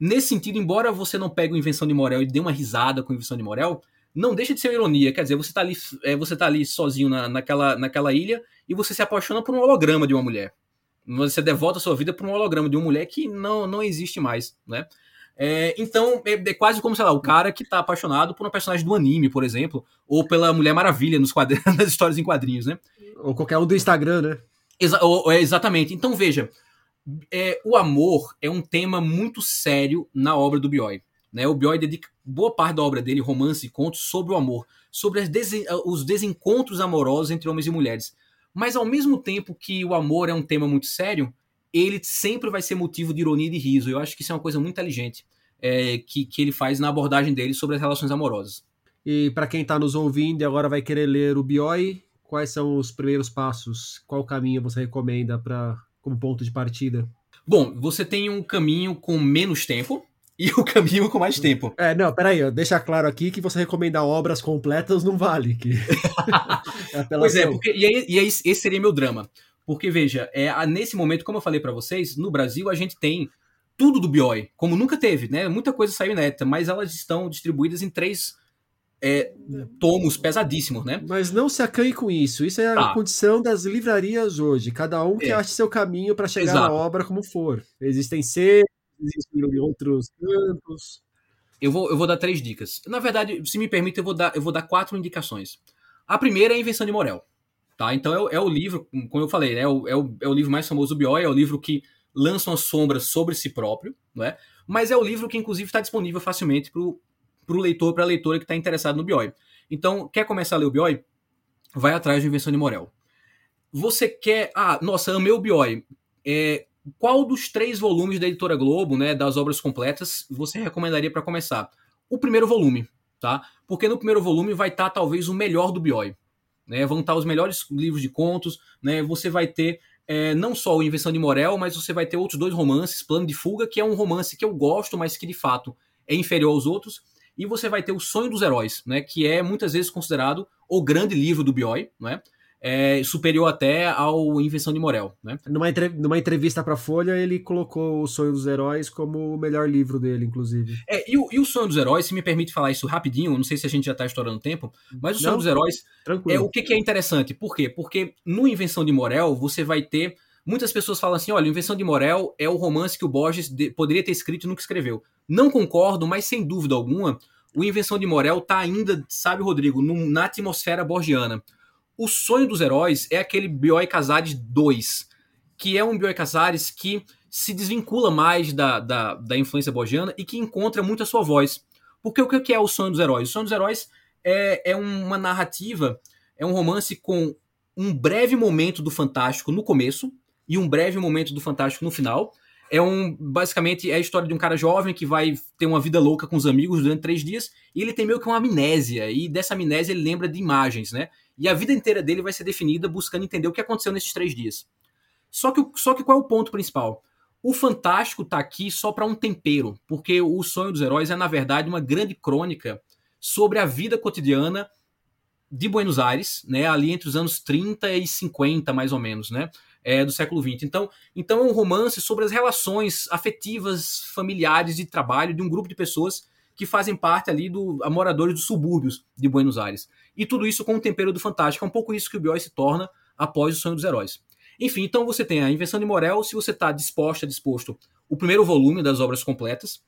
Nesse sentido, embora você não pegue o Invenção de Morel e dê uma risada com a Invenção de Morel, não deixa de ser ironia. Quer dizer, você está ali, é, você tá ali sozinho na, naquela, naquela ilha e você se apaixona por um holograma de uma mulher. Você devota a sua vida por um holograma de uma mulher que não, não existe mais, né? É, então, é, é, quase como, sei lá, o cara que tá apaixonado por uma personagem do anime, por exemplo, ou pela Mulher Maravilha nos [laughs] nas histórias em quadrinhos, né? Ou qualquer um do Instagram, né? Exa ou, é, exatamente. Então, veja, é, o amor é um tema muito sério na obra do Bioy. Né? O Bioy dedica boa parte da obra dele, romance e contos, sobre o amor, sobre desen os desencontros amorosos entre homens e mulheres. Mas ao mesmo tempo que o amor é um tema muito sério, ele sempre vai ser motivo de ironia e de riso. Eu acho que isso é uma coisa muito inteligente é, que, que ele faz na abordagem dele sobre as relações amorosas. E para quem está nos ouvindo e agora vai querer ler o Bioi, quais são os primeiros passos? Qual caminho você recomenda para como ponto de partida? Bom, você tem um caminho com menos tempo, e o caminho com mais tempo. É, não, peraí, deixa claro aqui que você recomendar obras completas não vale. Que... [laughs] é pois é, porque, e, aí, e aí esse seria meu drama. Porque, veja, é, nesse momento, como eu falei para vocês, no Brasil a gente tem tudo do Bioi, como nunca teve, né? Muita coisa saiu inédita, mas elas estão distribuídas em três é, tomos pesadíssimos, né? Mas não se acanhe com isso. Isso é a tá. condição das livrarias hoje. Cada um que é. ache seu caminho para chegar Exato. na obra como for. Existem existem outros cantos. Eu vou, eu vou dar três dicas. Na verdade, se me permite, eu vou dar, eu vou dar quatro indicações. A primeira é a invenção de Morel. Tá? Então é, é, o livro, como eu falei, né? é, o, é, o, é o livro mais famoso do Bioy, é o livro que lança uma sombra sobre si próprio, não é? mas é o livro que inclusive está disponível facilmente para o leitor, para a leitora que está interessado no Bioy. Então, quer começar a ler o Bioy? Vai atrás de Invenção de Morel. Você quer... Ah, nossa, amei o Bioy. É, qual dos três volumes da Editora Globo, né, das obras completas, você recomendaria para começar? O primeiro volume, tá? Porque no primeiro volume vai estar tá, talvez o melhor do Bioy. Né? Vão estar os melhores livros de contos, né? Você vai ter é, não só o Invenção de Morel, mas você vai ter outros dois romances, Plano de Fuga, que é um romance que eu gosto, mas que de fato é inferior aos outros, e você vai ter O Sonho dos Heróis, né? Que é muitas vezes considerado o grande livro do Bioy, né? É, superior até ao Invenção de Morel. Né? Numa, entre, numa entrevista para Folha, ele colocou O Sonho dos Heróis como o melhor livro dele, inclusive. É, e, o, e o Sonho dos Heróis, se me permite falar isso rapidinho, não sei se a gente já está estourando tempo, mas o Sonho não, dos Heróis tranquilo. é o que, que é interessante. Por quê? Porque no Invenção de Morel, você vai ter Muitas pessoas falam assim: olha, Invenção de Morel é o romance que o Borges de, poderia ter escrito e nunca escreveu. Não concordo, mas sem dúvida alguma, o Invenção de Morel está ainda, sabe, Rodrigo, no, na atmosfera borgiana. O sonho dos heróis é aquele Bioy Casares 2, que é um Bioy Casares que se desvincula mais da, da, da influência borgiana e que encontra muito a sua voz. Porque o que é o sonho dos heróis? O sonho dos heróis é, é uma narrativa, é um romance com um breve momento do fantástico no começo e um breve momento do fantástico no final. É um basicamente é a história de um cara jovem que vai ter uma vida louca com os amigos durante três dias e ele tem meio que uma amnésia e dessa amnésia ele lembra de imagens, né? E a vida inteira dele vai ser definida buscando entender o que aconteceu nesses três dias. Só que, só que qual é o ponto principal? O fantástico tá aqui só para um tempero, porque o Sonho dos Heróis é, na verdade, uma grande crônica sobre a vida cotidiana de Buenos Aires, né, ali entre os anos 30 e 50, mais ou menos, né, é, do século 20. Então, então é um romance sobre as relações afetivas, familiares de trabalho de um grupo de pessoas que fazem parte ali do moradores dos subúrbios de Buenos Aires. E tudo isso com o tempero do fantástico. É um pouco isso que o Bioy se torna após o Sonho dos Heróis. Enfim, então você tem a Invenção de Morel, se você está disposta, disposto, o primeiro volume das obras completas.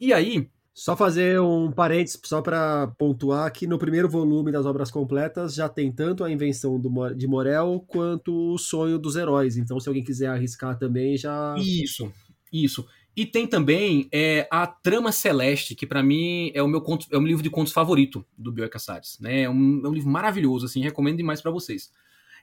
E aí, só fazer um parênteses, só para pontuar que no primeiro volume das obras completas já tem tanto a invenção do, de Morel quanto o sonho dos heróis. Então, se alguém quiser arriscar também, já. Isso, isso. E tem também é, a Trama Celeste, que para mim é o meu conto, é meu livro de contos favorito do Bioy Casares. Né? É, um, é um livro maravilhoso, assim, recomendo demais para vocês.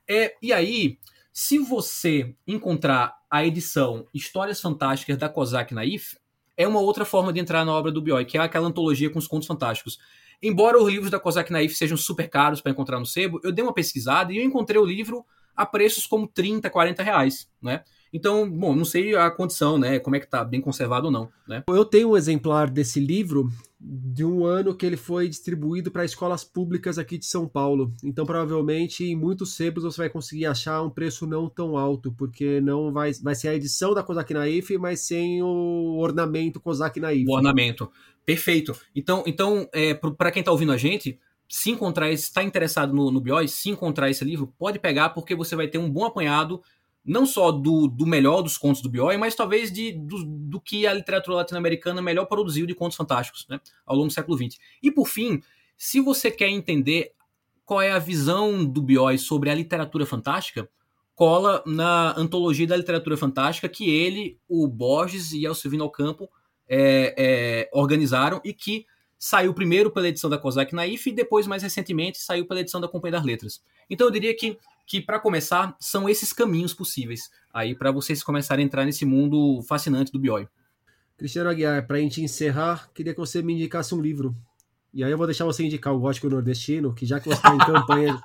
É, e aí, se você encontrar a edição Histórias Fantásticas da Kozak Naif, é uma outra forma de entrar na obra do Bioy, que é aquela antologia com os contos fantásticos. Embora os livros da Kozak Naif sejam super caros para encontrar no sebo, eu dei uma pesquisada e eu encontrei o livro a preços como 30, 40 reais, né? Então, bom, não sei a condição, né? Como é que tá, bem conservado ou não, né? Eu tenho um exemplar desse livro de um ano que ele foi distribuído para escolas públicas aqui de São Paulo. Então, provavelmente, em muitos sebos você vai conseguir achar um preço não tão alto, porque não vai, vai ser a edição da Kozak Naif, mas sem o ornamento Kozak Naif. O ornamento. Perfeito. Então, então é, para quem está ouvindo a gente, se encontrar, está interessado no, no Bios, se encontrar esse livro, pode pegar, porque você vai ter um bom apanhado não só do, do melhor dos contos do Bioy, mas talvez de, do, do que a literatura latino-americana melhor produziu de contos fantásticos né, ao longo do século XX. E por fim, se você quer entender qual é a visão do Bioy sobre a literatura fantástica, cola na antologia da literatura fantástica que ele, o Borges e o Silvino Alcampo é, é, organizaram e que saiu primeiro pela edição da Kozak Naif e depois, mais recentemente, saiu pela edição da Companhia das Letras. Então eu diria que que para começar são esses caminhos possíveis aí para vocês começarem a entrar nesse mundo fascinante do Bioi. Cristiano Aguiar, para a gente encerrar, queria que você me indicasse um livro. E aí eu vou deixar você indicar o Gótico Nordestino, que já que você está em [laughs] campanha,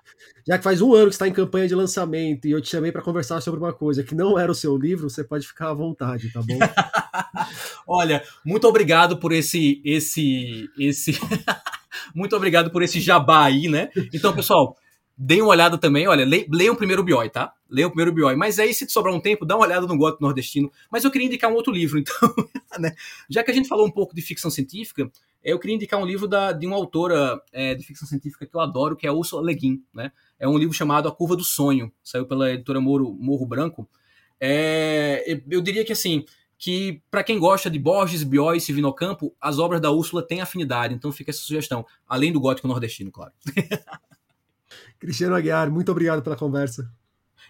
já que faz um ano que está em campanha de lançamento e eu te chamei para conversar sobre uma coisa que não era o seu livro, você pode ficar à vontade, tá bom? [laughs] Olha, muito obrigado por esse esse esse [laughs] muito obrigado por esse jabá aí, né? Então, pessoal, Deem uma olhada também, olha, le, leiam primeiro o Bioi, tá? Leiam primeiro o Bioi. Mas aí, se sobrar um tempo, dá uma olhada no Gótico Nordestino. Mas eu queria indicar um outro livro, [laughs] então, né? Já que a gente falou um pouco de ficção científica, eu queria indicar um livro da, de uma autora é, de ficção científica que eu adoro, que é Ursula Le Guin, né? É um livro chamado A Curva do Sonho, saiu pela editora Morro, Branco. É, eu diria que, assim, que para quem gosta de Borges, Bioi e Silvino Campo, as obras da Úrsula têm afinidade, então fica essa sugestão. Além do Gótico Nordestino, claro. [laughs] Cristiano Aguiar, muito obrigado pela conversa.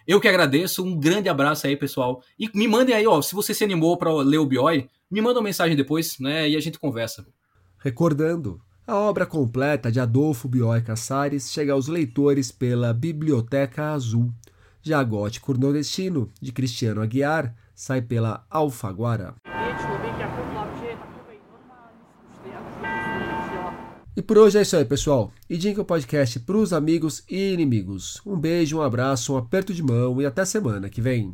Eu que agradeço, um grande abraço aí, pessoal. E me mandem aí, ó, se você se animou para ler o Bioi, me manda uma mensagem depois, né, e a gente conversa. Recordando, a obra completa de Adolfo Bioi Casares chega aos leitores pela Biblioteca Azul. Já Gótico Nordestino, de Cristiano Aguiar, sai pela Alfaguara. E por hoje é isso aí, pessoal. E o podcast para os amigos e inimigos. Um beijo, um abraço, um aperto de mão e até semana que vem.